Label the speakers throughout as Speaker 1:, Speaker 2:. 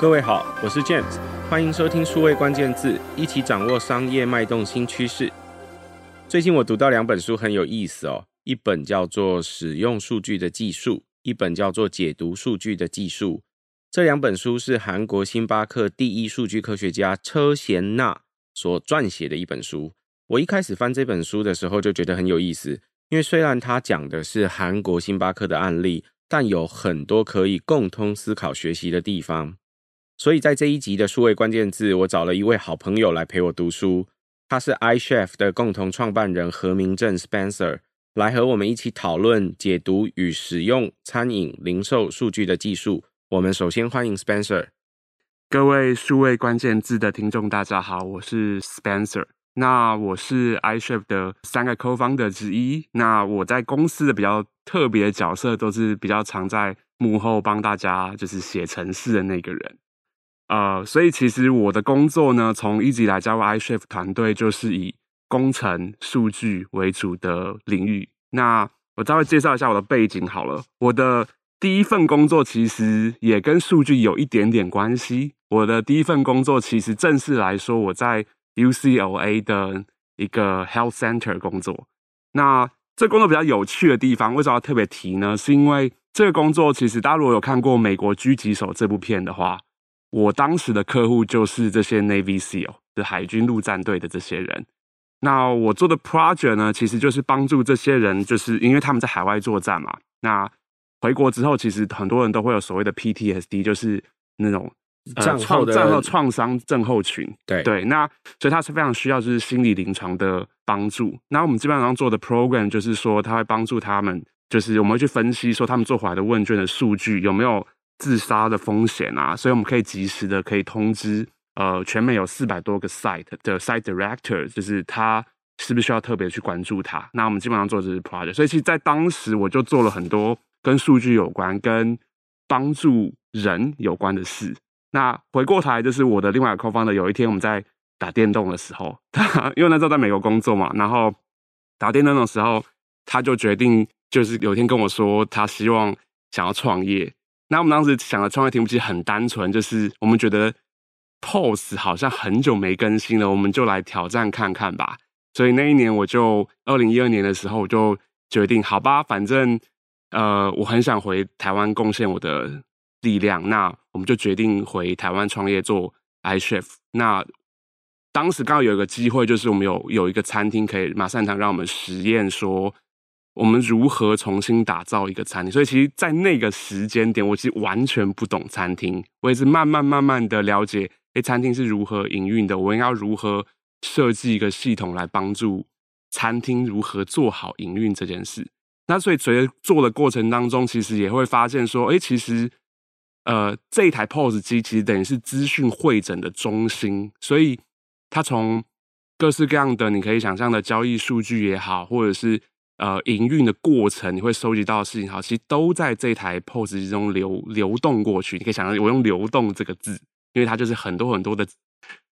Speaker 1: 各位好，我是 James，欢迎收听数位关键字，一起掌握商业脉动新趋势。最近我读到两本书很有意思哦，一本叫做《使用数据的技术》，一本叫做《解读数据的技术》。这两本书是韩国星巴克第一数据科学家车贤纳所撰写的一本书。我一开始翻这本书的时候就觉得很有意思，因为虽然他讲的是韩国星巴克的案例，但有很多可以共通思考学习的地方。所以在这一集的数位关键字，我找了一位好朋友来陪我读书。他是 iChef 的共同创办人何明正 Spencer，来和我们一起讨论解读与使用餐饮零售数据的技术。我们首先欢迎 Spencer。
Speaker 2: 各位数位关键字的听众，大家好，我是 Spencer。那我是 iChef 的三个 co-founder 之一。那我在公司的比较特别的角色，都是比较常在幕后帮大家就是写程式的那个人。呃，所以其实我的工作呢，从一直以来加入 iShift 团队，就是以工程数据为主的领域。那我稍微介绍一下我的背景好了。我的第一份工作其实也跟数据有一点点关系。我的第一份工作其实正式来说，我在 UCLA 的一个 Health Center 工作。那这工作比较有趣的地方，为什么要特别提呢？是因为这个工作其实大家如果有看过《美国狙击手》这部片的话。我当时的客户就是这些 Navy SEAL 的海军陆战队的这些人。那我做的 project 呢，其实就是帮助这些人，就是因为他们在海外作战嘛。那回国之后，其实很多人都会有所谓的 PTSD，就是那种战后战后创伤症候群。
Speaker 1: 对
Speaker 2: 对，那所以他是非常需要就是心理临床的帮助。那我们基本上做的 program 就是说，他会帮助他们，就是我们会去分析说他们做回来的问卷的数据有没有。自杀的风险啊，所以我们可以及时的可以通知，呃，全美有四百多个 site 的 site director，就是他是不是需要特别去关注他？那我们基本上做的就是 project，所以其实，在当时我就做了很多跟数据有关、跟帮助人有关的事。那回过头来，就是我的另外一个 co-founder，有一天我们在打电动的时候，他因为那时候在美国工作嘛，然后打电动的时候，他就决定，就是有一天跟我说，他希望想要创业。那我们当时想的创业题目其实很单纯，就是我们觉得 POS 好像很久没更新了，我们就来挑战看看吧。所以那一年我就二零一二年的时候我就决定，好吧，反正呃我很想回台湾贡献我的力量，那我们就决定回台湾创业做 iChef。那当时刚好有一个机会，就是我们有有一个餐厅可以马上让我们实验说。我们如何重新打造一个餐厅？所以，其实，在那个时间点，我其实完全不懂餐厅。我也是慢慢慢慢的了解，哎，餐厅是如何营运的？我应该如何设计一个系统来帮助餐厅如何做好营运这件事？那所以，随着做的过程当中，其实也会发现说，哎，其实，呃，这一台 POS 机其实等于是资讯会诊的中心，所以它从各式各样的你可以想象的交易数据也好，或者是呃，营运的过程你会收集到的事情，好，其实都在这台 POS 机中流流动过去。你可以想象，我用“流动”这个字，因为它就是很多很多的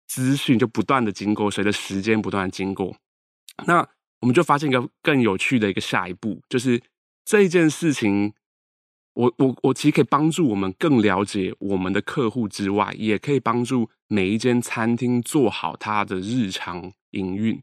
Speaker 2: 资讯就不断的经过，随着时间不断的经过。那我们就发现一个更有趣的一个下一步，就是这一件事情，我我我其实可以帮助我们更了解我们的客户之外，也可以帮助每一间餐厅做好它的日常营运。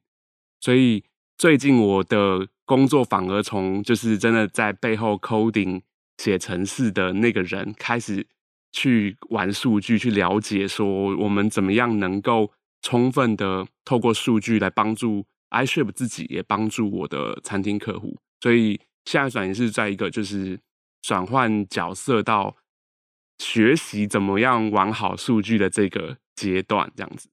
Speaker 2: 所以最近我的。工作反而从就是真的在背后 coding 写程式的那个人开始去玩数据，去了解说我们怎么样能够充分的透过数据来帮助 iChef 自己，也帮助我的餐厅客户。所以现在转型是在一个就是转换角色到学习怎么样玩好数据的这个阶段，这样子。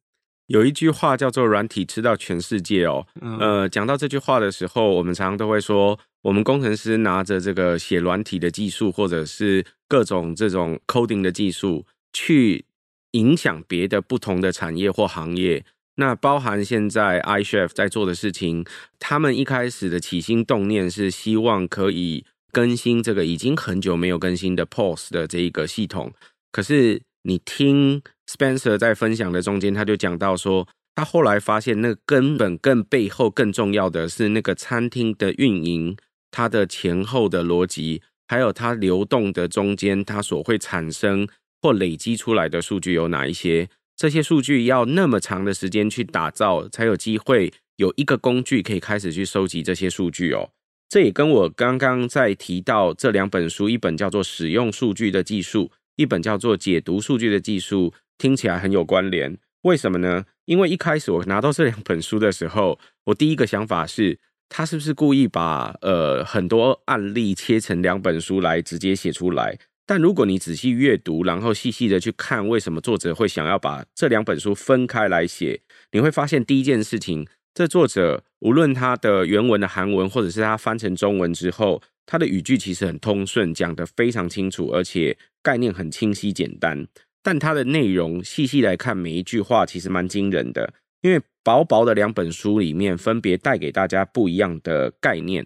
Speaker 1: 有一句话叫做“软体吃到全世界”哦，呃，讲到这句话的时候，我们常常都会说，我们工程师拿着这个写软体的技术，或者是各种这种 coding 的技术，去影响别的不同的产业或行业。那包含现在 iChef 在做的事情，他们一开始的起心动念是希望可以更新这个已经很久没有更新的 POS 的这一个系统，可是。你听 Spencer 在分享的中间，他就讲到说，他后来发现那根本更背后更重要的是那个餐厅的运营，它的前后的逻辑，还有它流动的中间，它所会产生或累积出来的数据有哪一些？这些数据要那么长的时间去打造，才有机会有一个工具可以开始去收集这些数据哦。这也跟我刚刚在提到这两本书，一本叫做《使用数据的技术》，一本叫做《解读数据的技术》，听起来很有关联。为什么呢？因为一开始我拿到这两本书的时候，我第一个想法是，他是不是故意把呃很多案例切成两本书来直接写出来？但如果你仔细阅读，然后细细的去看，为什么作者会想要把这两本书分开来写？你会发现第一件事情，这作者无论他的原文的韩文，或者是他翻成中文之后，他的语句其实很通顺，讲得非常清楚，而且概念很清晰简单。但它的内容细细来看，每一句话其实蛮惊人的，因为薄薄的两本书里面分别带给大家不一样的概念。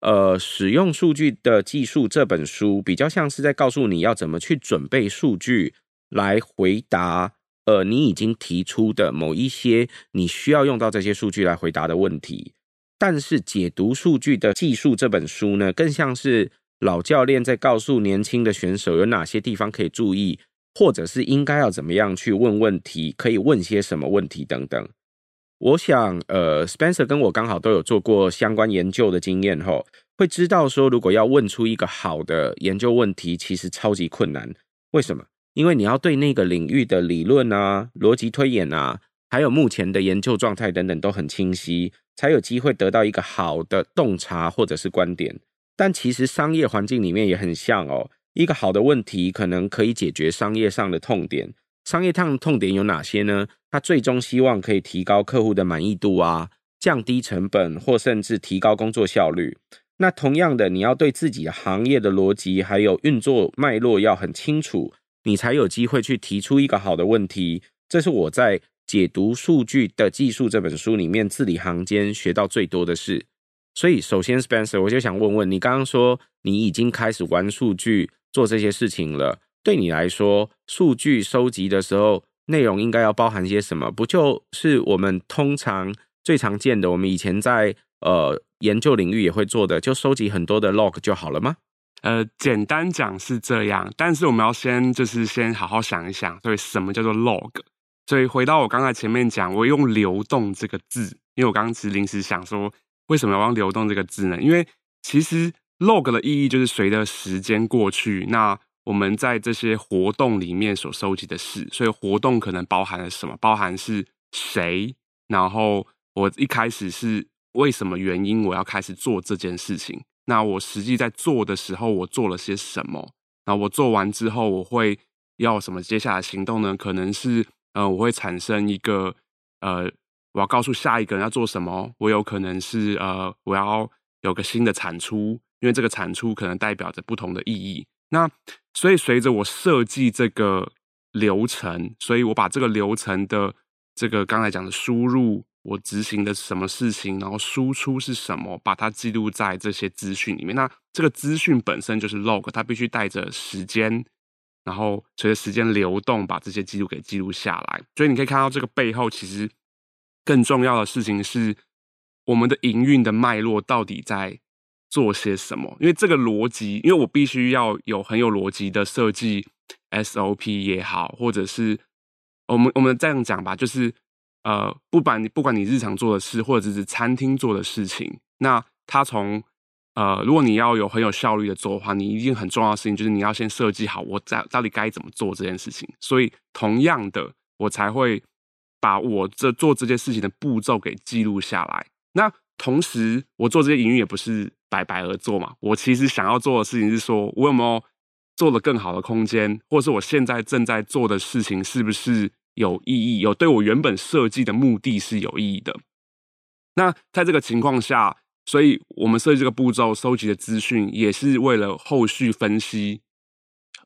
Speaker 1: 呃，使用数据的技术这本书比较像是在告诉你要怎么去准备数据来回答，呃，你已经提出的某一些你需要用到这些数据来回答的问题。但是解读数据的技术这本书呢，更像是老教练在告诉年轻的选手有哪些地方可以注意。或者是应该要怎么样去问问题，可以问些什么问题等等。我想，呃，Spencer 跟我刚好都有做过相关研究的经验后，会知道说，如果要问出一个好的研究问题，其实超级困难。为什么？因为你要对那个领域的理论啊、逻辑推演啊，还有目前的研究状态等等都很清晰，才有机会得到一个好的洞察或者是观点。但其实商业环境里面也很像哦。一个好的问题可能可以解决商业上的痛点。商业上的痛点有哪些呢？他最终希望可以提高客户的满意度啊，降低成本，或甚至提高工作效率。那同样的，你要对自己的行业的逻辑还有运作脉络要很清楚，你才有机会去提出一个好的问题。这是我在解读数据的技术这本书里面字里行间学到最多的事。所以，首先，Spencer，我就想问问你，刚刚说你已经开始玩数据。做这些事情了，对你来说，数据收集的时候，内容应该要包含些什么？不就是我们通常最常见的，我们以前在呃研究领域也会做的，就收集很多的 log 就好了吗？
Speaker 2: 呃，简单讲是这样，但是我们要先就是先好好想一想，所以什么叫做 log？所以回到我刚才前面讲，我用流动这个字，因为我刚刚其实临时想说，为什么要用流动这个字呢？因为其实。Log 的意义就是随着时间过去，那我们在这些活动里面所收集的事，所以活动可能包含了什么？包含是谁？然后我一开始是为什么原因我要开始做这件事情？那我实际在做的时候，我做了些什么？那我做完之后，我会要什么接下来行动呢？可能是呃，我会产生一个呃，我要告诉下一个人要做什么。我有可能是呃，我要有个新的产出。因为这个产出可能代表着不同的意义，那所以随着我设计这个流程，所以我把这个流程的这个刚才讲的输入，我执行的什么事情，然后输出是什么，把它记录在这些资讯里面。那这个资讯本身就是 log，它必须带着时间，然后随着时间流动，把这些记录给记录下来。所以你可以看到这个背后，其实更重要的事情是我们的营运的脉络到底在。做些什么？因为这个逻辑，因为我必须要有很有逻辑的设计 SOP 也好，或者是我们我们这样讲吧，就是呃，不管你不管你日常做的事，或者是餐厅做的事情，那它从呃，如果你要有很有效率的做的话，你一定很重要的事情就是你要先设计好我在到底该怎么做这件事情。所以同样的，我才会把我这做这件事情的步骤给记录下来。那同时，我做这些营运也不是白白而做嘛。我其实想要做的事情是说，我有没有做了更好的空间，或者是我现在正在做的事情是不是有意义，有对我原本设计的目的是有意义的。那在这个情况下，所以我们设计这个步骤，收集的资讯也是为了后续分析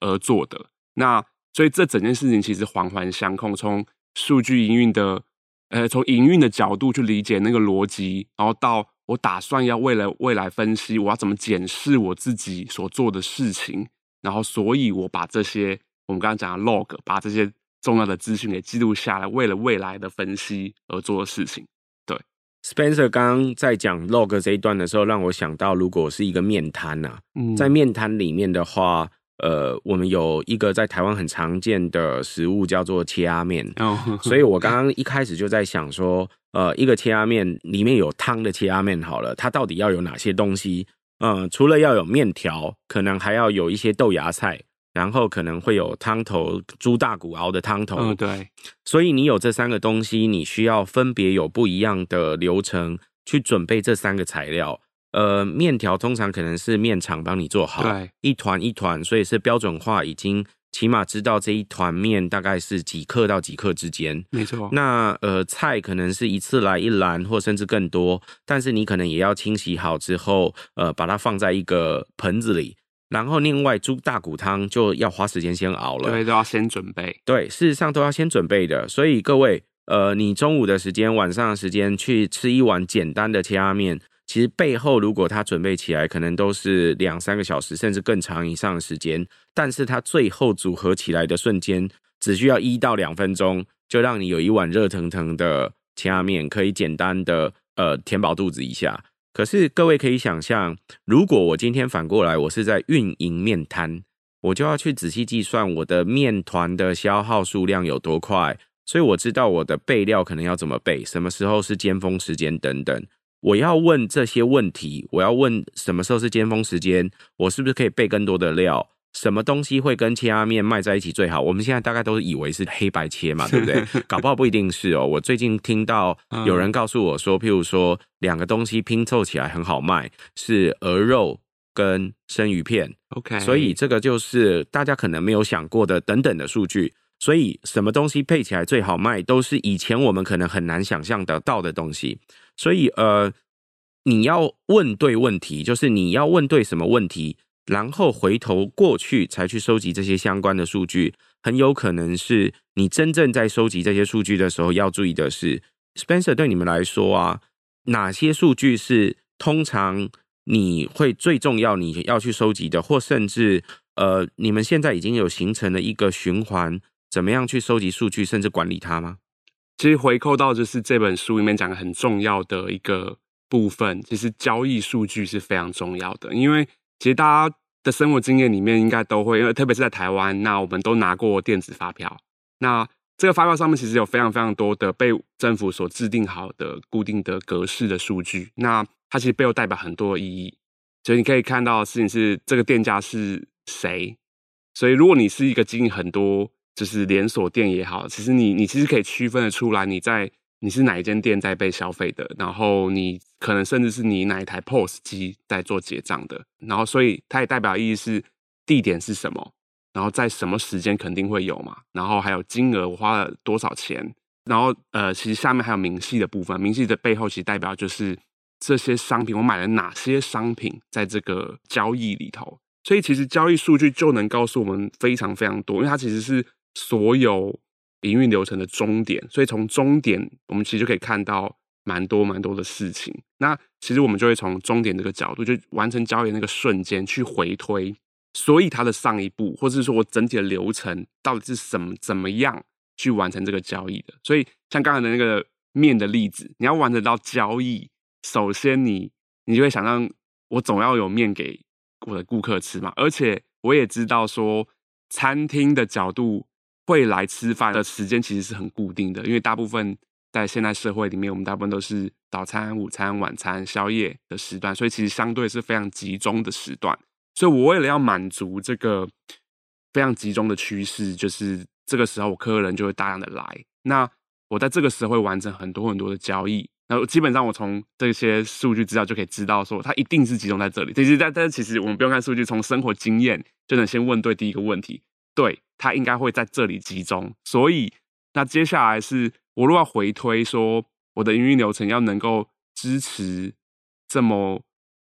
Speaker 2: 而做的。那所以这整件事情其实环环相扣，从数据营运的。呃，从营运的角度去理解那个逻辑，然后到我打算要为了未来分析，我要怎么检视我自己所做的事情，然后所以我把这些我们刚刚讲的 log，把这些重要的资讯给记录下来，为了未来的分析而做的事情。对
Speaker 1: ，Spencer 刚刚在讲 log 这一段的时候，让我想到，如果是一个面摊呐、啊，
Speaker 2: 嗯、
Speaker 1: 在面摊里面的话，呃，我们有一个在台湾很常见的食物叫做切拉面，
Speaker 2: 哦，
Speaker 1: 所以我刚刚一开始就在想说，呃，一个切拉面里面有汤的切拉面好了，它到底要有哪些东西？嗯、呃，除了要有面条，可能还要有一些豆芽菜，然后可能会有汤头，猪大骨熬的汤头。
Speaker 2: 嗯，对。
Speaker 1: 所以你有这三个东西，你需要分别有不一样的流程去准备这三个材料。呃，面条通常可能是面厂帮你做好，
Speaker 2: 对，
Speaker 1: 一团一团，所以是标准化，已经起码知道这一团面大概是几克到几克之间。
Speaker 2: 没错。
Speaker 1: 那呃，菜可能是一次来一篮，或甚至更多，但是你可能也要清洗好之后，呃，把它放在一个盆子里。然后另外猪大骨汤就要花时间先熬了，
Speaker 2: 对，都要先准备。
Speaker 1: 对，事实上都要先准备的。所以各位，呃，你中午的时间、晚上的时间去吃一碗简单的切拉面。其实背后，如果他准备起来，可能都是两三个小时，甚至更长以上的时间。但是他最后组合起来的瞬间，只需要一到两分钟，就让你有一碗热腾腾的切仔面，可以简单的呃填饱肚子一下。可是各位可以想象，如果我今天反过来，我是在运营面摊，我就要去仔细计算我的面团的消耗数量有多快，所以我知道我的备料可能要怎么备，什么时候是尖峰时间等等。我要问这些问题，我要问什么时候是尖峰时间，我是不是可以备更多的料？什么东西会跟切拉面卖在一起最好？我们现在大概都是以为是黑白切嘛，对不对？搞不好不一定是哦。我最近听到有人告诉我说，譬如说两个东西拼凑起来很好卖，是鹅肉跟生鱼片。
Speaker 2: OK，
Speaker 1: 所以这个就是大家可能没有想过的等等的数据。所以什么东西配起来最好卖，都是以前我们可能很难想象得到的东西。所以，呃，你要问对问题，就是你要问对什么问题，然后回头过去才去收集这些相关的数据，很有可能是你真正在收集这些数据的时候要注意的是，Spencer 对你们来说啊，哪些数据是通常你会最重要你要去收集的，或甚至呃，你们现在已经有形成了一个循环，怎么样去收集数据，甚至管理它吗？
Speaker 2: 其实回扣到就是这本书里面讲的很重要的一个部分，其实交易数据是非常重要的。因为其实大家的生活经验里面应该都会，因为特别是在台湾，那我们都拿过电子发票。那这个发票上面其实有非常非常多的被政府所制定好的固定的格式的数据。那它其实背后代表很多意义。所以你可以看到的事情是这个店家是谁。所以如果你是一个经营很多。就是连锁店也好，其实你你其实可以区分得出来，你在你是哪一间店在被消费的，然后你可能甚至是你哪一台 POS 机在做结账的，然后所以它也代表意义是地点是什么，然后在什么时间肯定会有嘛，然后还有金额花了多少钱，然后呃其实下面还有明细的部分，明细的背后其实代表就是这些商品我买了哪些商品在这个交易里头，所以其实交易数据就能告诉我们非常非常多，因为它其实是。所有营运流程的终点，所以从终点，我们其实就可以看到蛮多蛮多的事情。那其实我们就会从终点这个角度，就完成交易那个瞬间去回推，所以它的上一步，或者是说我整体的流程到底是什么怎么样去完成这个交易的。所以像刚才的那个面的例子，你要完成到交易，首先你你就会想让，我总要有面给我的顾客吃嘛，而且我也知道说餐厅的角度。会来吃饭的时间其实是很固定的，因为大部分在现代社会里面，我们大部分都是早餐、午餐、晚餐、宵夜的时段，所以其实相对是非常集中的时段。所以我为了要满足这个非常集中的趋势，就是这个时候我客人就会大量的来。那我在这个时候会完成很多很多的交易，然后基本上我从这些数据资料就可以知道说，它一定是集中在这里。其实，但但其实我们不用看数据，从生活经验就能先问对第一个问题。对，它应该会在这里集中，所以那接下来是我如果要回推说我的营运流程要能够支持这么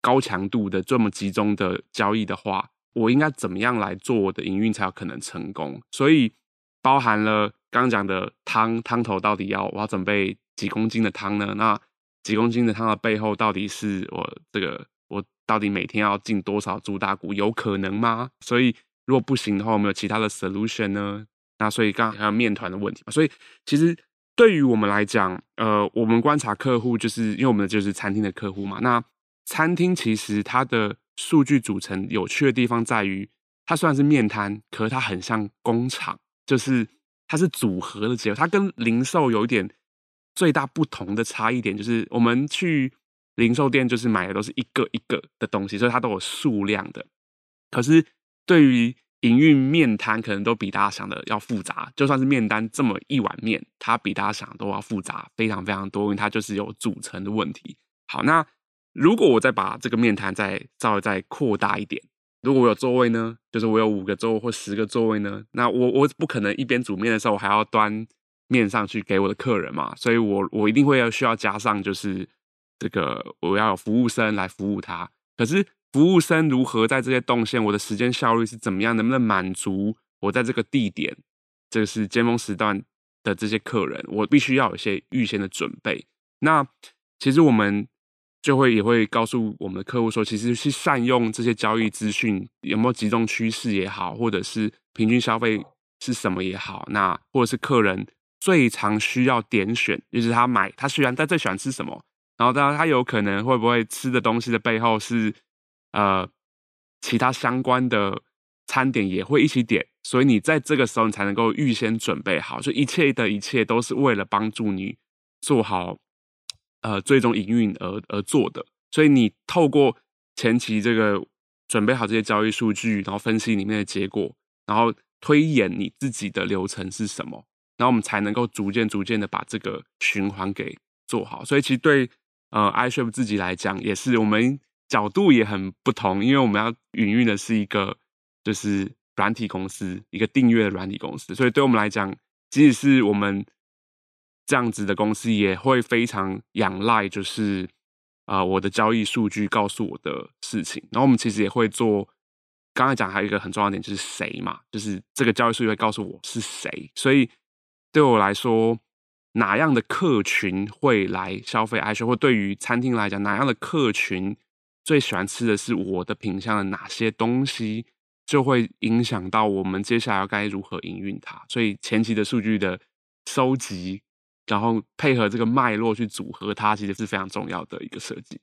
Speaker 2: 高强度的这么集中的交易的话，我应该怎么样来做我的营运才有可能成功？所以包含了刚刚讲的汤汤头到底要我要准备几公斤的汤呢？那几公斤的汤的背后到底是我这个我到底每天要进多少猪大骨？有可能吗？所以。如果不行的话，我们有其他的 solution 呢？那所以刚刚还有面团的问题嘛。所以其实对于我们来讲，呃，我们观察客户，就是因为我们就是餐厅的客户嘛。那餐厅其实它的数据组成有趣的地方在于，它虽然是面摊，可是它很像工厂，就是它是组合的结果。它跟零售有一点最大不同的差异点，就是我们去零售店就是买的都是一个一个的东西，所以它都有数量的。可是对于营运面摊，可能都比大家想的要复杂。就算是面单这么一碗面，它比大家想的都要复杂，非常非常多，因为它就是有组成的问题。好，那如果我再把这个面摊再稍微再扩大一点。如果我有座位呢，就是我有五个座位或十个座位呢，那我我不可能一边煮面的时候，我还要端面上去给我的客人嘛，所以我我一定会要需要加上，就是这个我要有服务生来服务他。可是服务生如何在这些动线，我的时间效率是怎么样，能不能满足我在这个地点，这个是尖峰时段的这些客人，我必须要有一些预先的准备。那其实我们。就会也会告诉我们的客户说，其实是善用这些交易资讯，有没有集中趋势也好，或者是平均消费是什么也好，那或者是客人最常需要点选，就是他买他虽然他最喜欢吃什么，然后当然他有可能会不会吃的东西的背后是呃其他相关的餐点也会一起点，所以你在这个时候你才能够预先准备好，就一切的一切都是为了帮助你做好。呃，最终营运而而做的，所以你透过前期这个准备好这些交易数据，然后分析里面的结果，然后推演你自己的流程是什么，然后我们才能够逐渐逐渐的把这个循环给做好。所以其实对呃 iCHEF 自己来讲，也是我们角度也很不同，因为我们要营运的是一个就是软体公司，一个订阅的软体公司，所以对我们来讲，即使是我们。这样子的公司也会非常仰赖，就是啊、呃，我的交易数据告诉我的事情。然后我们其实也会做，刚才讲还有一个很重要点，就是谁嘛，就是这个交易数据会告诉我是谁。所以对我来说，哪样的客群会来消费 iCHEF，或对于餐厅来讲，哪样的客群最喜欢吃的是我的品相的哪些东西，就会影响到我们接下来要该如何营运它。所以前期的数据的收集。然后配合这个脉络去组合它，其实是非常重要的一个设计。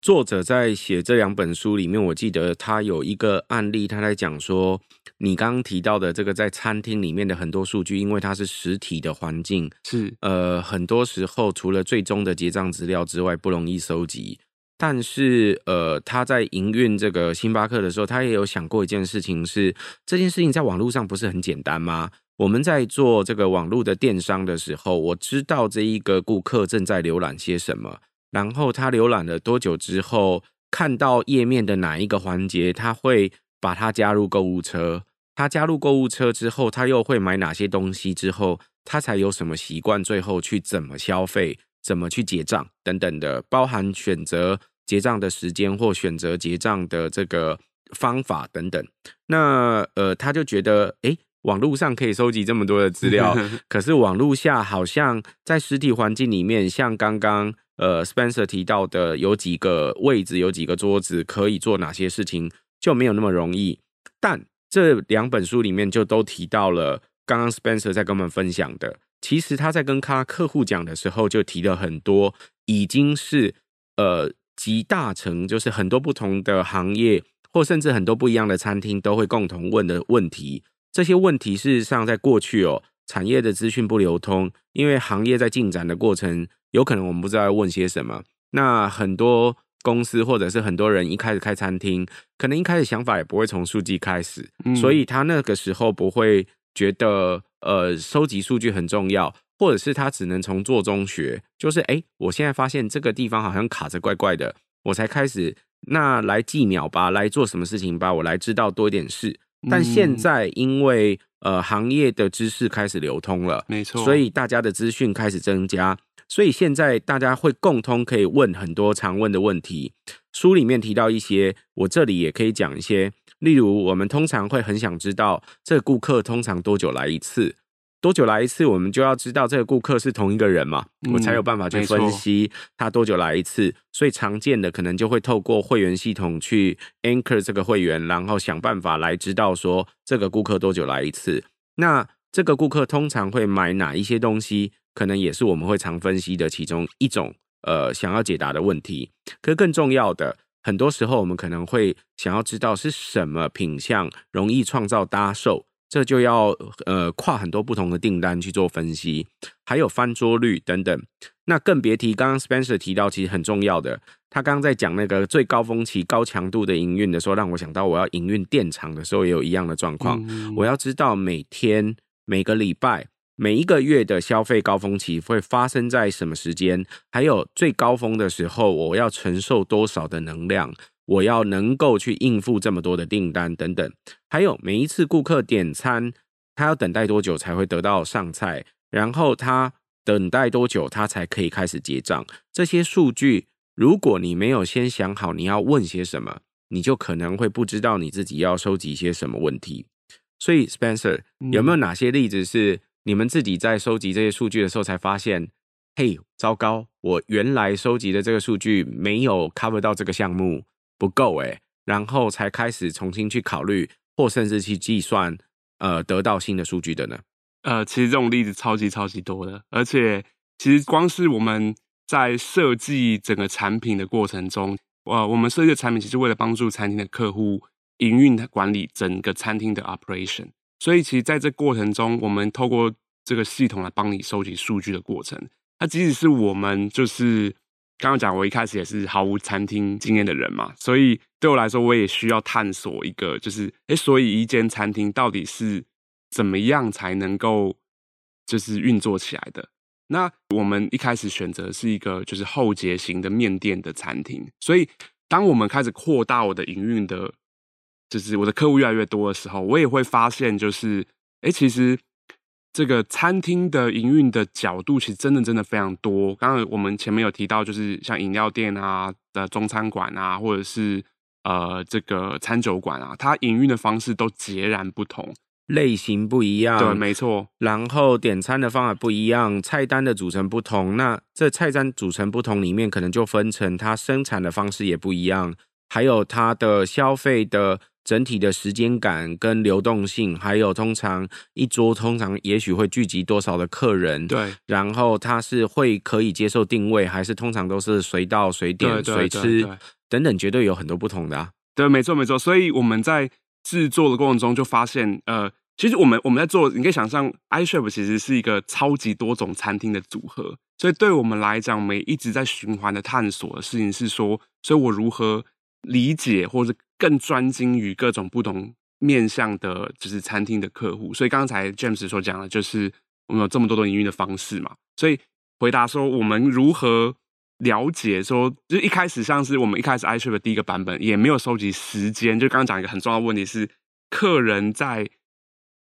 Speaker 1: 作者在写这两本书里面，我记得他有一个案例，他在讲说，你刚刚提到的这个在餐厅里面的很多数据，因为它是实体的环境，
Speaker 2: 是
Speaker 1: 呃，很多时候除了最终的结账资料之外，不容易收集。但是呃，他在营运这个星巴克的时候，他也有想过一件事情是，这件事情在网络上不是很简单吗？我们在做这个网络的电商的时候，我知道这一个顾客正在浏览些什么，然后他浏览了多久之后，看到页面的哪一个环节，他会把它加入购物车。他加入购物车之后，他又会买哪些东西？之后他才有什么习惯？最后去怎么消费？怎么去结账？等等的，包含选择结账的时间或选择结账的这个方法等等。那呃，他就觉得，诶。网络上可以收集这么多的资料，可是网络下好像在实体环境里面，像刚刚呃 Spencer 提到的，有几个位置，有几个桌子，可以做哪些事情，就没有那么容易。但这两本书里面就都提到了，刚刚 Spencer 在跟我们分享的，其实他在跟他客户讲的时候，就提了很多，已经是呃集大成，就是很多不同的行业，或甚至很多不一样的餐厅都会共同问的问题。这些问题事实上在过去哦，产业的资讯不流通，因为行业在进展的过程，有可能我们不知道要问些什么。那很多公司或者是很多人一开始开餐厅，可能一开始想法也不会从数据开始，嗯，所以他那个时候不会觉得呃收集数据很重要，或者是他只能从做中学，就是诶，我现在发现这个地方好像卡着怪怪的，我才开始那来计秒吧，来做什么事情吧，我来知道多一点事。但现在，因为呃行业的知识开始流通了，
Speaker 2: 没错，
Speaker 1: 所以大家的资讯开始增加，所以现在大家会共通可以问很多常问的问题。书里面提到一些，我这里也可以讲一些，例如我们通常会很想知道这个顾客通常多久来一次。多久来一次，我们就要知道这个顾客是同一个人嘛，我才有办法去分析他多久来一次。所以常见的可能就会透过会员系统去 anchor 这个会员，然后想办法来知道说这个顾客多久来一次。那这个顾客通常会买哪一些东西，可能也是我们会常分析的其中一种呃想要解答的问题。可是更重要的，很多时候我们可能会想要知道是什么品相容易创造搭售，这就要呃跨很多不同的订单去做分析，还有翻桌率等等。那更别提刚刚 Spencer 提到其实很重要的，他刚刚在讲那个最高峰期高强度的营运的时候，让我想到我要营运电厂的时候也有一样的状况。嗯、我要知道每天、每个礼拜、每一个月的消费高峰期会发生在什么时间，还有最高峰的时候我要承受多少的能量，我要能够去应付这么多的订单等等。还有每一次顾客点餐，他要等待多久才会得到上菜，然后他。等待多久，他才可以开始结账？这些数据，如果你没有先想好你要问些什么，你就可能会不知道你自己要收集一些什么问题。所以，Spencer，有没有哪些例子是你们自己在收集这些数据的时候才发现，嘿，糟糕，我原来收集的这个数据没有 cover 到这个项目，不够诶，然后才开始重新去考虑，或甚至去计算，呃，得到新的数据的呢？
Speaker 2: 呃，其实这种例子超级超级多的，而且其实光是我们在设计整个产品的过程中，呃，我们设计的产品其实为了帮助餐厅的客户营运管理整个餐厅的 operation，所以其实在这过程中，我们透过这个系统来帮你收集数据的过程，那即使是我们就是刚刚讲，我一开始也是毫无餐厅经验的人嘛，所以对我来说，我也需要探索一个，就是诶，所以一间餐厅到底是。怎么样才能够就是运作起来的？那我们一开始选择是一个就是后结型的面店的餐厅，所以当我们开始扩大我的营运的，就是我的客户越来越多的时候，我也会发现就是，哎，其实这个餐厅的营运的角度其实真的真的非常多。刚刚我们前面有提到，就是像饮料店啊的中餐馆啊，或者是呃这个餐酒馆啊，它营运的方式都截然不同。
Speaker 1: 类型不一样，
Speaker 2: 对，没错。
Speaker 1: 然后点餐的方法不一样，菜单的组成不同。那这菜单组成不同里面，可能就分成它生产的方式也不一样，还有它的消费的整体的时间感跟流动性，还有通常一桌通常也许会聚集多少的客人。
Speaker 2: 对。
Speaker 1: 然后它是会可以接受定位，还是通常都是随到随点随吃等等，绝对有很多不同的啊。
Speaker 2: 对，没错没错。所以我们在。制作的过程中就发现，呃，其实我们我们在做，你可以想象，iShop 其实是一个超级多种餐厅的组合，所以对我们来讲，我们一直在循环的探索的事情是说，所以我如何理解或者更专精于各种不同面向的，就是餐厅的客户。所以刚才 James 所讲的，就是我们有这么多的营运的方式嘛，所以回答说我们如何。了解说，就一开始像是我们一开始 iCHEF 的第一个版本，也没有收集时间。就刚刚讲一个很重要的问题是，客人在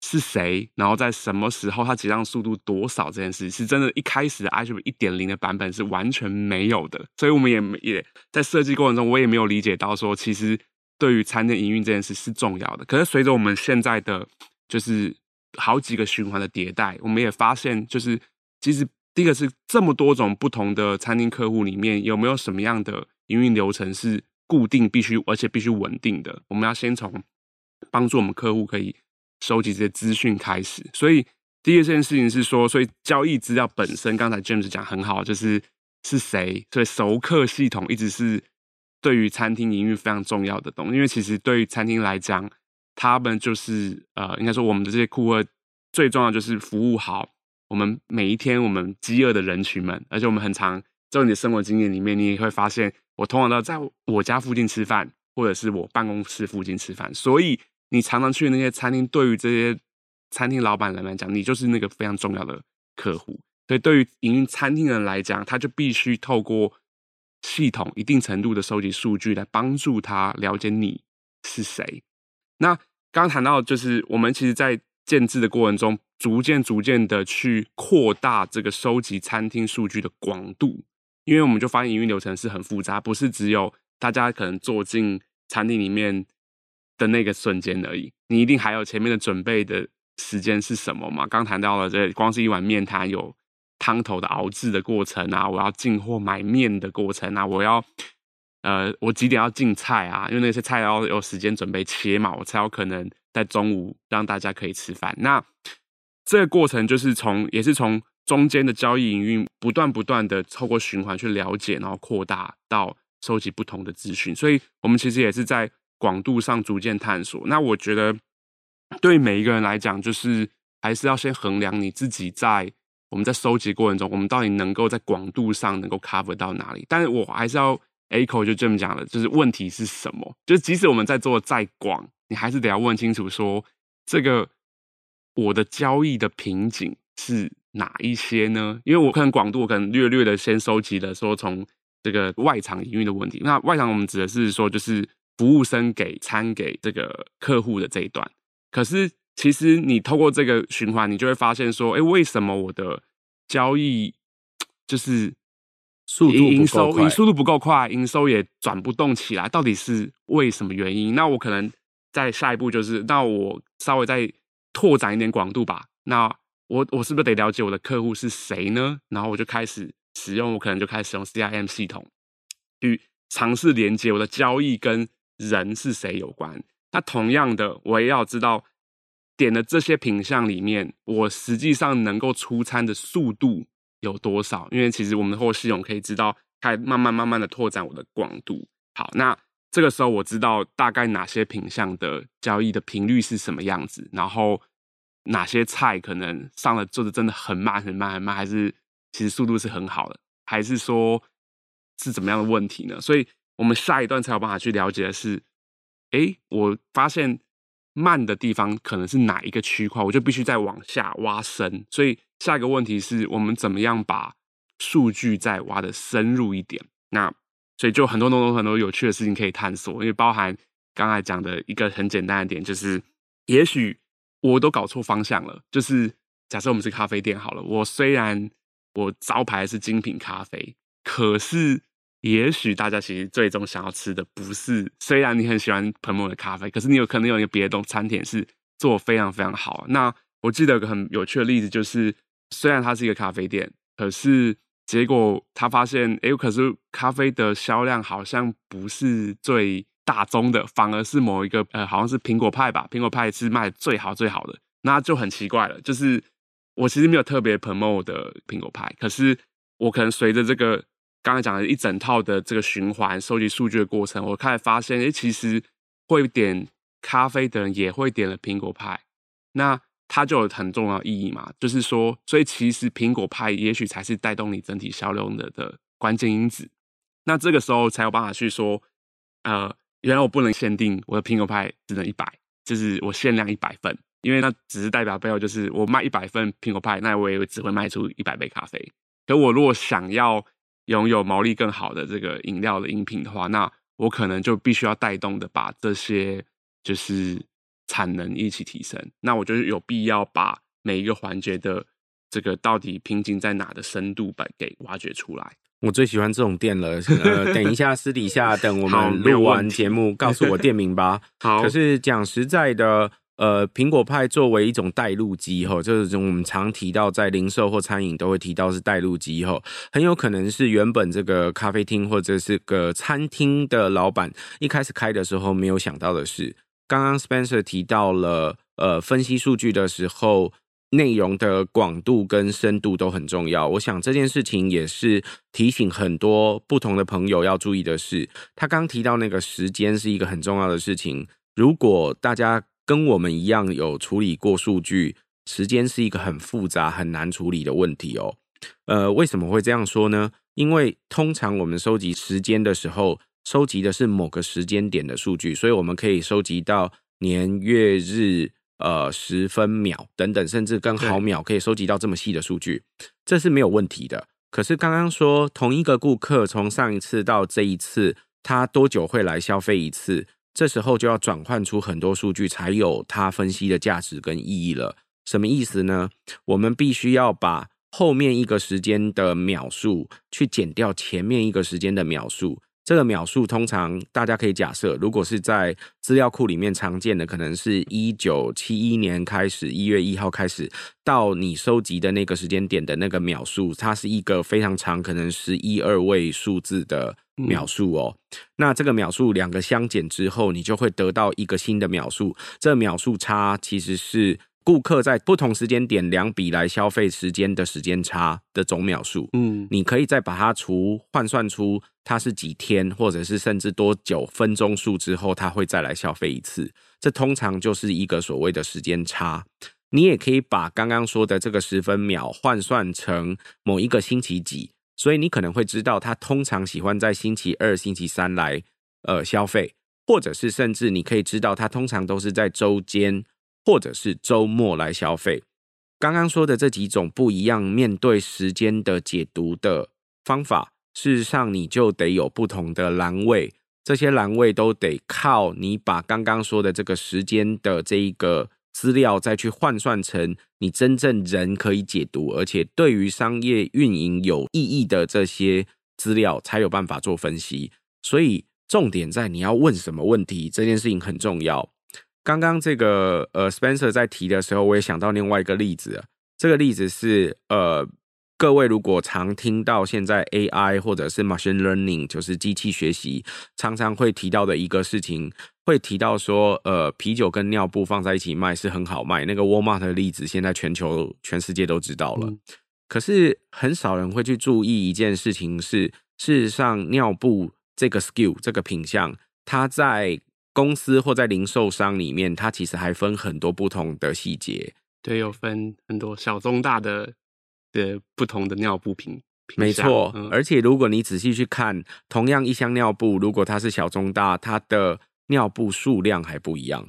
Speaker 2: 是谁，然后在什么时候他结账速度多少这件事，是真的。一开始 iCHEF 一点零的版本是完全没有的，所以我们也也在设计过程中，我也没有理解到说，其实对于餐厅营运这件事是重要的。可是随着我们现在的就是好几个循环的迭代，我们也发现，就是其实。第一个是这么多种不同的餐厅客户里面，有没有什么样的营运流程是固定、必须而且必须稳定的？我们要先从帮助我们客户可以收集这些资讯开始。所以第一件事情是说，所以交易资料本身，刚才 James 讲很好，就是是谁？所以熟客系统一直是对于餐厅营运非常重要的东西，因为其实对于餐厅来讲，他们就是呃，应该说我们的这些顾客最重要就是服务好。我们每一天，我们饥饿的人群们，而且我们很常在你的生活经验里面，你也会发现，我通常都在我家附近吃饭，或者是我办公室附近吃饭。所以，你常常去那些餐厅，对于这些餐厅老板人来讲，你就是那个非常重要的客户。所以，对于营运餐厅的人来讲，他就必须透过系统一定程度的收集数据，来帮助他了解你是谁。那刚谈到，就是我们其实，在建制的过程中，逐渐逐渐的去扩大这个收集餐厅数据的广度，因为我们就发现营运流程是很复杂，不是只有大家可能坐进餐厅里面的那个瞬间而已，你一定还有前面的准备的时间是什么嘛？刚谈到了这光是一碗面，它有汤头的熬制的过程啊，我要进货买面的过程啊，我要呃，我几点要进菜啊？因为那些菜要有时间准备切嘛，我才有可能。在中午让大家可以吃饭，那这个过程就是从也是从中间的交易营运不断不断的透过循环去了解，然后扩大到收集不同的资讯，所以我们其实也是在广度上逐渐探索。那我觉得，对每一个人来讲，就是还是要先衡量你自己在我们在收集过程中，我们到底能够在广度上能够 cover 到哪里。但是我还是要 echo 就这么讲的，就是问题是什么？就是即使我们在做再广，你还是得要问清楚说，这个我的交易的瓶颈是哪一些呢？因为我可能广度，我可能略略的先收集了说从这个外场营运的问题。那外场我们指的是说，就是服务生给餐给这个客户的这一段。可是其实你透过这个循环，你就会发现说，哎，为什么我的交易就是
Speaker 1: 速度营收
Speaker 2: 营速度不够快，营收也转不动起来？到底是为什么原因？那我可能在下一步就是，那我稍微再拓展一点广度吧。那我我是不是得了解我的客户是谁呢？然后我就开始使用，我可能就开始使用 CRM 系统去尝试连接我的交易跟人是谁有关。那同样的，我也要知道点的这些品项里面，我实际上能够出餐的速度有多少？因为其实我们的后系统可以知道，开始慢慢慢慢的拓展我的广度。好，那这个时候我知道大概哪些品项的交易的频率是什么样子，然后。哪些菜可能上了做的真的很慢很慢很慢，还是其实速度是很好的，还是说是怎么样的问题呢？所以我们下一段才有办法去了解的是，哎，我发现慢的地方可能是哪一个区块，我就必须再往下挖深。所以下一个问题是我们怎么样把数据再挖得深入一点？那所以就很多很多很多有趣的事情可以探索，因为包含刚才讲的一个很简单的点，就是也许。我都搞错方向了。就是假设我们是咖啡店好了，我虽然我招牌是精品咖啡，可是也许大家其实最终想要吃的不是。虽然你很喜欢朋友的咖啡，可是你有可能有一个别的东餐点是做非常非常好。那我记得有个很有趣的例子，就是虽然它是一个咖啡店，可是结果他发现，哎，可是咖啡的销量好像不是最。大宗的反而是某一个呃，好像是苹果派吧，苹果派是卖最好最好的，那就很奇怪了。就是我其实没有特别彭某的苹果派，可是我可能随着这个刚才讲的一整套的这个循环收集数据的过程，我开始发现，哎，其实会点咖啡的人也会点了苹果派，那它就有很重要意义嘛，就是说，所以其实苹果派也许才是带动你整体销量的的关键因子。那这个时候才有办法去说，呃。原来我不能限定我的苹果派只能一百，就是我限量一百份，因为那只是代表背后就是我卖一百份苹果派，那我也只会卖出一百杯咖啡。可我如果想要拥有毛利更好的这个饮料的饮品的话，那我可能就必须要带动的把这些就是产能一起提升。那我就有必要把每一个环节的这个到底瓶颈在哪的深度把给挖掘出来。
Speaker 1: 我最喜欢这种店了，呃，等一下私底下等我们录完节目，告诉我店名吧。
Speaker 2: 好，
Speaker 1: 可是讲实在的，呃，苹果派作为一种带路机吼，就是我们常提到在零售或餐饮都会提到是带路机吼，很有可能是原本这个咖啡厅或者是个餐厅的老板一开始开的时候没有想到的是，刚刚 Spencer 提到了，呃，分析数据的时候。内容的广度跟深度都很重要，我想这件事情也是提醒很多不同的朋友要注意的是，他刚提到那个时间是一个很重要的事情。如果大家跟我们一样有处理过数据，时间是一个很复杂很难处理的问题哦。呃，为什么会这样说呢？因为通常我们收集时间的时候，收集的是某个时间点的数据，所以我们可以收集到年月日。呃，十分秒等等，甚至跟毫秒可以收集到这么细的数据，这是没有问题的。可是刚刚说同一个顾客从上一次到这一次，他多久会来消费一次？这时候就要转换出很多数据，才有它分析的价值跟意义了。什么意思呢？我们必须要把后面一个时间的秒数去减掉前面一个时间的秒数。这个秒数通常大家可以假设，如果是在资料库里面常见的，可能是一九七一年开始，一月一号开始到你收集的那个时间点的那个秒数，它是一个非常长，可能是一二位数字的秒数哦。嗯、那这个秒数两个相减之后，你就会得到一个新的秒数。这个秒数差其实是顾客在不同时间点两笔来消费时间的时间差的总秒数，嗯，你可以再把它除换算出它是几天，或者是甚至多久分钟数之后，它会再来消费一次。这通常就是一个所谓的时间差。你也可以把刚刚说的这个十分秒换算成某一个星期几，所以你可能会知道他通常喜欢在星期二、星期三来呃消费，或者是甚至你可以知道他通常都是在周间。或者是周末来消费。刚刚说的这几种不一样面对时间的解读的方法，事实上你就得有不同的栏位，这些栏位都得靠你把刚刚说的这个时间的这一个资料再去换算成你真正人可以解读，而且对于商业运营有意义的这些资料，才有办法做分析。所以重点在你要问什么问题，这件事情很重要。刚刚这个呃，Spencer 在提的时候，我也想到另外一个例子。这个例子是呃，各位如果常听到现在 AI 或者是 Machine Learning，就是机器学习，常常会提到的一个事情，会提到说，呃，啤酒跟尿布放在一起卖是很好卖。那个 Walmart 的例子，现在全球全世界都知道了。可是很少人会去注意一件事情是，事实上尿布这个 skill 这个品相，它在公司或在零售商里面，它其实还分很多不同的细节。
Speaker 2: 对，有分很多小、中、大的的不同的尿布品。
Speaker 1: 没错，嗯、而且如果你仔细去看，同样一箱尿布，如果它是小、中、大，它的尿布数量还不一样。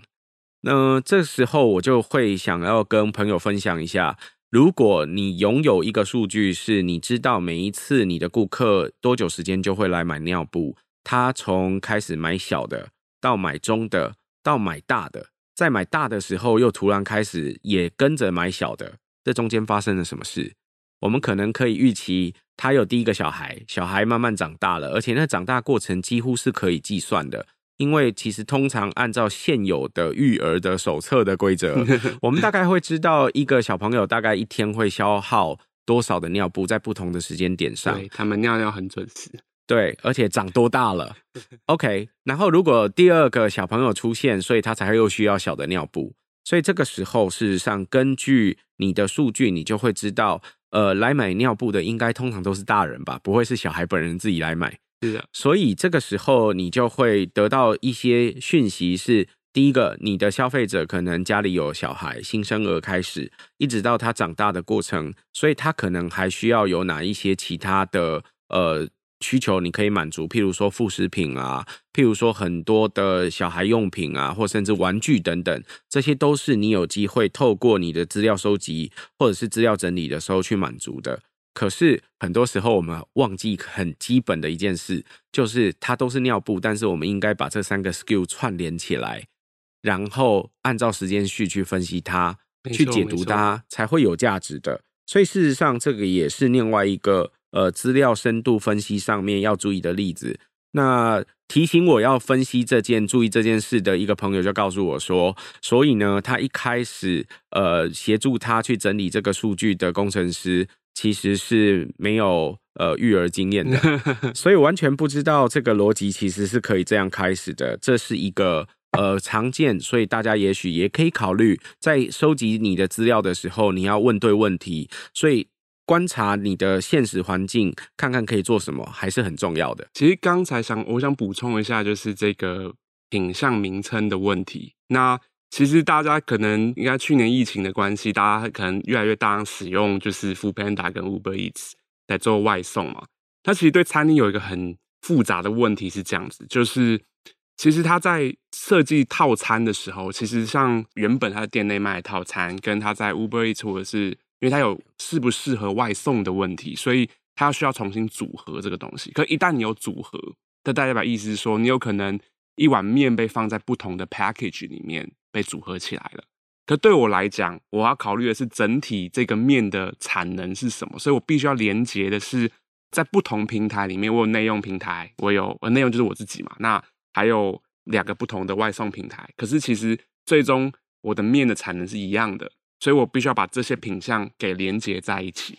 Speaker 1: 那这时候我就会想要跟朋友分享一下，如果你拥有一个数据，是你知道每一次你的顾客多久时间就会来买尿布，他从开始买小的。到买中的，到买大的，在买大的时候又突然开始也跟着买小的，这中间发生了什么事？我们可能可以预期，他有第一个小孩，小孩慢慢长大了，而且那长大过程几乎是可以计算的，因为其实通常按照现有的育儿的手册的规则，我们大概会知道一个小朋友大概一天会消耗多少的尿布，在不同的时间点上，
Speaker 2: 对，他们尿尿很准时。
Speaker 1: 对，而且长多大了？OK，然后如果第二个小朋友出现，所以他才会又需要小的尿布。所以这个时候，事实上根据你的数据，你就会知道，呃，来买尿布的应该通常都是大人吧，不会是小孩本人自己来买。
Speaker 2: 是的。
Speaker 1: 所以这个时候，你就会得到一些讯息是：是第一个，你的消费者可能家里有小孩，新生儿开始，一直到他长大的过程，所以他可能还需要有哪一些其他的呃。需求你可以满足，譬如说副食品啊，譬如说很多的小孩用品啊，或甚至玩具等等，这些都是你有机会透过你的资料收集或者是资料整理的时候去满足的。可是很多时候我们忘记很基本的一件事，就是它都是尿布，但是我们应该把这三个 skill 串联起来，然后按照时间序去分析它，去解读它，才会有价值的。所以事实上，这个也是另外一个。呃，资料深度分析上面要注意的例子。那提醒我要分析这件、注意这件事的一个朋友就告诉我说，所以呢，他一开始呃协助他去整理这个数据的工程师，其实是没有呃育儿经验的，所以完全不知道这个逻辑其实是可以这样开始的。这是一个呃常见，所以大家也许也可以考虑，在收集你的资料的时候，你要问对问题。所以。观察你的现实环境，看看可以做什么，还是很重要的。
Speaker 2: 其实刚才想，我想补充一下，就是这个品项名称的问题。那其实大家可能应该去年疫情的关系，大家可能越来越大量使用就是 Foodpanda 跟 Uber Eats 来做外送嘛。它其实对餐厅有一个很复杂的问题是这样子，就是其实它在设计套餐的时候，其实像原本它的店内卖的套餐，跟它在 Uber Eats 或者是因为它有适不适合外送的问题，所以它需要重新组合这个东西。可一旦你有组合，这代表意思是说，你有可能一碗面被放在不同的 package 里面被组合起来了。可对我来讲，我要考虑的是整体这个面的产能是什么，所以我必须要连接的是在不同平台里面，我有内用平台，我有我内用就是我自己嘛，那还有两个不同的外送平台。可是其实最终我的面的产能是一样的。所以我必须要把这些品项给连接在一起，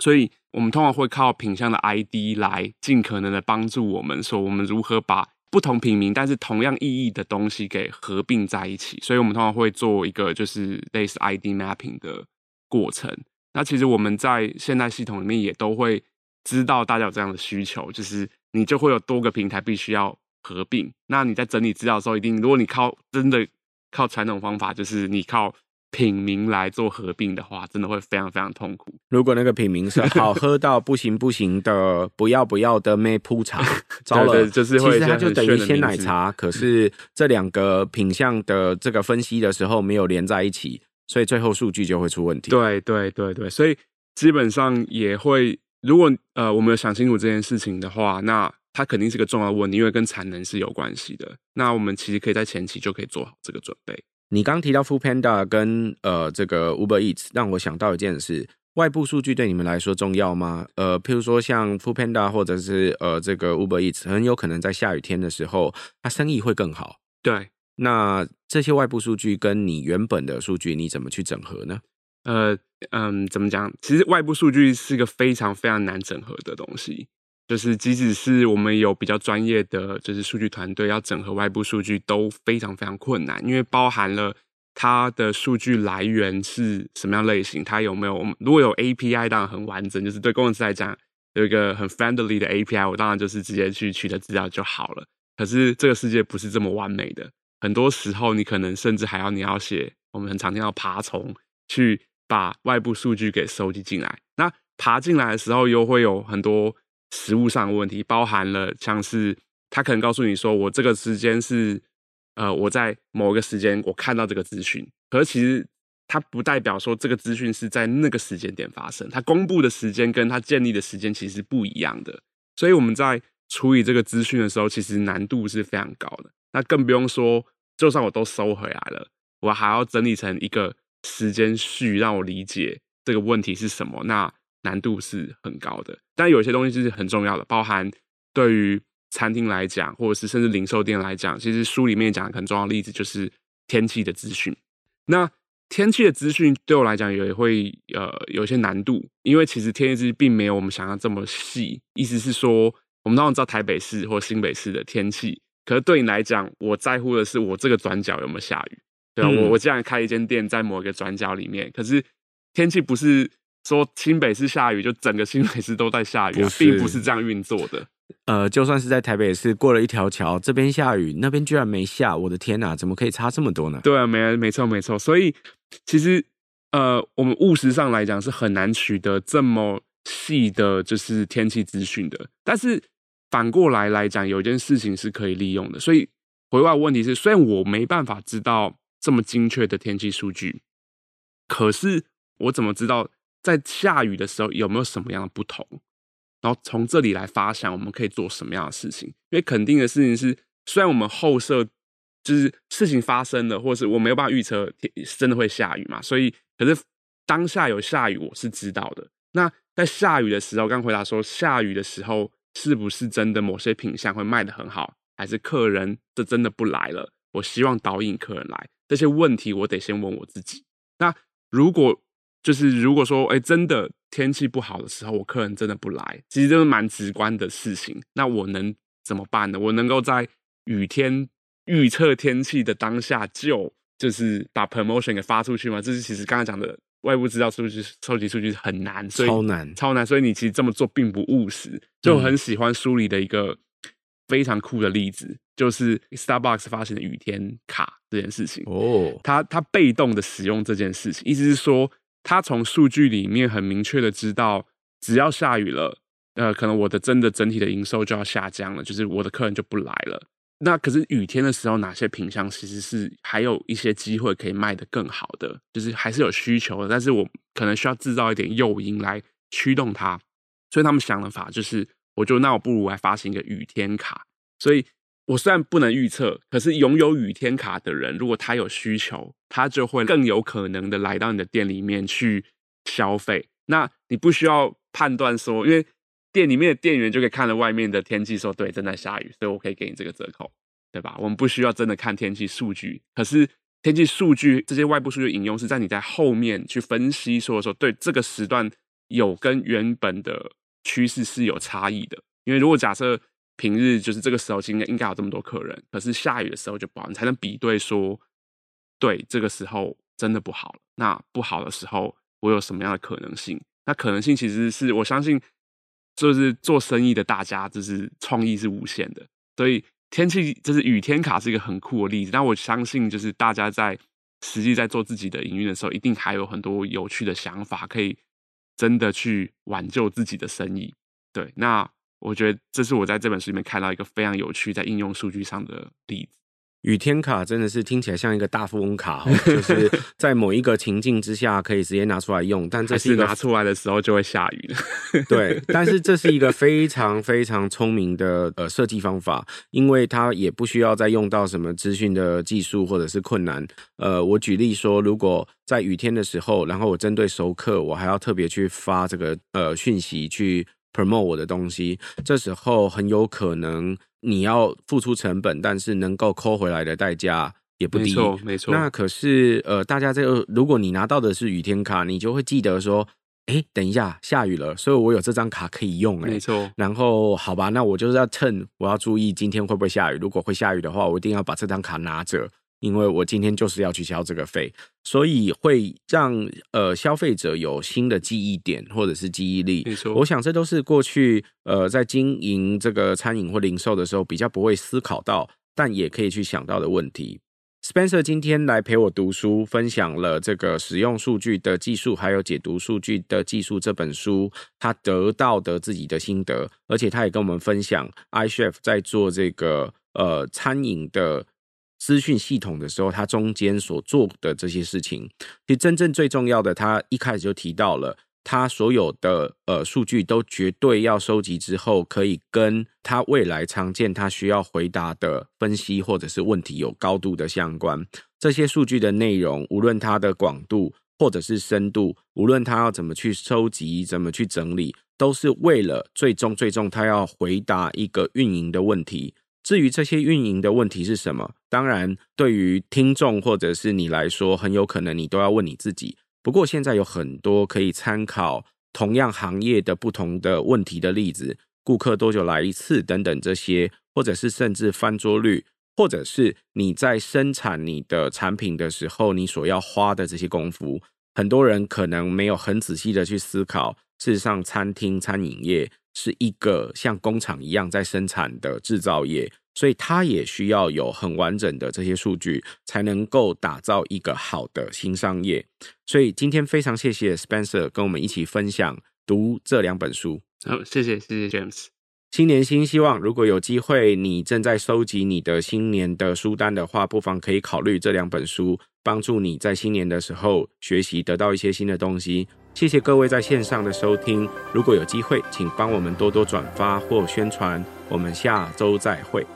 Speaker 2: 所以我们通常会靠品项的 ID 来尽可能的帮助我们说，我们如何把不同品名但是同样意义的东西给合并在一起，所以我们通常会做一个就是类似 ID mapping 的过程。那其实我们在现代系统里面也都会知道大家有这样的需求，就是你就会有多个平台必须要合并。那你在整理资料的时候，一定如果你靠真的靠传统方法，就是你靠品名来做合并的话，真的会非常非常痛苦。
Speaker 1: 如果那个品名是好喝到不行不行的，不要不要的咩铺茶，糟了，
Speaker 2: 就是会
Speaker 1: 其实它就等于鲜奶茶。可是这两个品相的这个分析的时候没有连在一起。所以最后数据就会出问题。
Speaker 2: 对对对对，所以基本上也会，如果呃我们有想清楚这件事情的话，那它肯定是个重要问题，因为跟产能是有关系的。那我们其实可以在前期就可以做好这个准备。
Speaker 1: 你刚提到 Foodpanda 跟呃这个 Uber Eats，让我想到一件事：外部数据对你们来说重要吗？呃，譬如说像 Foodpanda 或者是呃这个 Uber Eats，很有可能在下雨天的时候，它生意会更好。
Speaker 2: 对。
Speaker 1: 那这些外部数据跟你原本的数据，你怎么去整合呢？
Speaker 2: 呃，嗯，怎么讲？其实外部数据是一个非常非常难整合的东西，就是即使是我们有比较专业的就是数据团队要整合外部数据，都非常非常困难，因为包含了它的数据来源是什么样类型，它有没有？如果有 API，当然很完整，就是对工程师来讲有一个很 friendly 的 API，我当然就是直接去取得资料就好了。可是这个世界不是这么完美的。很多时候，你可能甚至还要你要写，我们很常听到爬虫去把外部数据给收集进来。那爬进来的时候，又会有很多实物上的问题，包含了像是他可能告诉你说，我这个时间是呃我在某一个时间我看到这个资讯，可是其实它不代表说这个资讯是在那个时间点发生，它公布的时间跟它建立的时间其实不一样的。所以我们在处理这个资讯的时候，其实难度是非常高的。那更不用说，就算我都收回来了，我还要整理成一个时间序，让我理解这个问题是什么，那难度是很高的。但有些东西是很重要的，包含对于餐厅来讲，或者是甚至零售店来讲，其实书里面讲的很重要的例子就是天气的资讯。那天气的资讯对我来讲也会呃有一些难度，因为其实天气资讯并没有我们想象这么细。意思是说，我们当然知道台北市或新北市的天气。可是对你来讲，我在乎的是我这个转角有没有下雨，对吧？我、嗯、我既然开一间店在某一个转角里面，可是天气不是说新北市下雨就整个新北市都在下雨，啊，并不是这样运作的。
Speaker 1: 呃，就算是在台北市过了一条桥，这边下雨，那边居然没下，我的天哪，怎么可以差这么多呢？
Speaker 2: 对啊，没没错没错。所以其实呃，我们务实上来讲是很难取得这么细的，就是天气资讯的，但是。反过来来讲，有一件事情是可以利用的。所以回过来问题是，虽然我没办法知道这么精确的天气数据，可是我怎么知道在下雨的时候有没有什么样的不同？然后从这里来发想，我们可以做什么样的事情？因为肯定的事情是，虽然我们后设就是事情发生了，或是我没有办法预测真的会下雨嘛，所以可是当下有下雨，我是知道的。那在下雨的时候，刚回答说下雨的时候。是不是真的某些品相会卖得很好，还是客人这真的不来了？我希望导引客人来，这些问题我得先问我自己。那如果就是如果说，哎，真的天气不好的时候，我客人真的不来，其实这是蛮直观的事情。那我能怎么办呢？我能够在雨天预测天气的当下就就是把 promotion 给发出去吗？这是其实刚才讲的。外部资料数据收集数据很难，所以
Speaker 1: 超难
Speaker 2: 超难，所以你其实这么做并不务实。就很喜欢书里的一个非常酷的例子，嗯、就是 Starbucks 发行的雨天卡这件事情。哦，他他被动的使用这件事情，意思是说，他从数据里面很明确的知道，只要下雨了，呃，可能我的真的整体的营收就要下降了，就是我的客人就不来了。那可是雨天的时候，哪些品项其实是还有一些机会可以卖得更好的，就是还是有需求的，但是我可能需要制造一点诱因来驱动它。所以他们想的法就是，我就那我不如来发行一个雨天卡。所以我虽然不能预测，可是拥有雨天卡的人，如果他有需求，他就会更有可能的来到你的店里面去消费。那你不需要判断说，因为。店里面的店员就可以看了外面的天气，说对，正在下雨，所以我可以给你这个折扣，对吧？我们不需要真的看天气数据，可是天气数据这些外部数据引用是在你在后面去分析，说说对这个时段有跟原本的趋势是有差异的。因为如果假设平日就是这个时候应该应该有这么多客人，可是下雨的时候就不好，你才能比对说，对，这个时候真的不好了。那不好的时候，我有什么样的可能性？那可能性其实是我相信，就是做生意的大家，就是创意是无限的。所以天气就是雨天卡是一个很酷的例子。但我相信，就是大家在实际在做自己的营运的时候，一定还有很多有趣的想法，可以真的去挽救自己的生意。对，那。我觉得这是我在这本书里面看到一个非常有趣在应用数据上的例子。
Speaker 1: 雨天卡真的是听起来像一个大富翁卡，就是 在某一个情境之下可以直接拿出来用，但这是
Speaker 2: 拿出来的时候就会下雨。
Speaker 1: 对，但是这是一个 非常非常聪明的呃设计方法，因为它也不需要再用到什么资讯的技术或者是困难。呃，我举例说，如果在雨天的时候，然后我针对熟客，我还要特别去发这个呃讯息去。Promote 我的东西，这时候很有可能你要付出成本，但是能够抠回来的代价也不低。
Speaker 2: 没错，没错。
Speaker 1: 那可是呃，大家这个如果你拿到的是雨天卡，你就会记得说，哎，等一下下雨了，所以我有这张卡可以用。哎，
Speaker 2: 没错。
Speaker 1: 然后好吧，那我就是要趁我要注意今天会不会下雨。如果会下雨的话，我一定要把这张卡拿着。因为我今天就是要去交这个费，所以会让呃消费者有新的记忆点或者是记忆力。我想这都是过去呃在经营这个餐饮或零售的时候比较不会思考到，但也可以去想到的问题。Spencer 今天来陪我读书，分享了这个使用数据的技术，还有解读数据的技术这本书，他得到的自己的心得，而且他也跟我们分享 iChef 在做这个呃餐饮的。资讯系统的时候，它中间所做的这些事情，其实真正最重要的，他一开始就提到了，他所有的呃数据都绝对要收集之后，可以跟他未来常见他需要回答的分析或者是问题有高度的相关。这些数据的内容，无论它的广度或者是深度，无论他要怎么去收集、怎么去整理，都是为了最终最终他要回答一个运营的问题。至于这些运营的问题是什么，当然对于听众或者是你来说，很有可能你都要问你自己。不过现在有很多可以参考同样行业的不同的问题的例子，顾客多久来一次等等这些，或者是甚至翻桌率，或者是你在生产你的产品的时候，你所要花的这些功夫，很多人可能没有很仔细的去思考。事实上，餐厅餐饮业。是一个像工厂一样在生产的制造业，所以它也需要有很完整的这些数据，才能够打造一个好的新商业。所以今天非常谢谢 Spencer 跟我们一起分享读这两本书。
Speaker 2: 好，谢谢谢谢 James。
Speaker 1: 新年新希望，如果有机会你正在收集你的新年的书单的话，不妨可以考虑这两本书，帮助你在新年的时候学习，得到一些新的东西。谢谢各位在线上的收听，如果有机会，请帮我们多多转发或宣传。我们下周再会。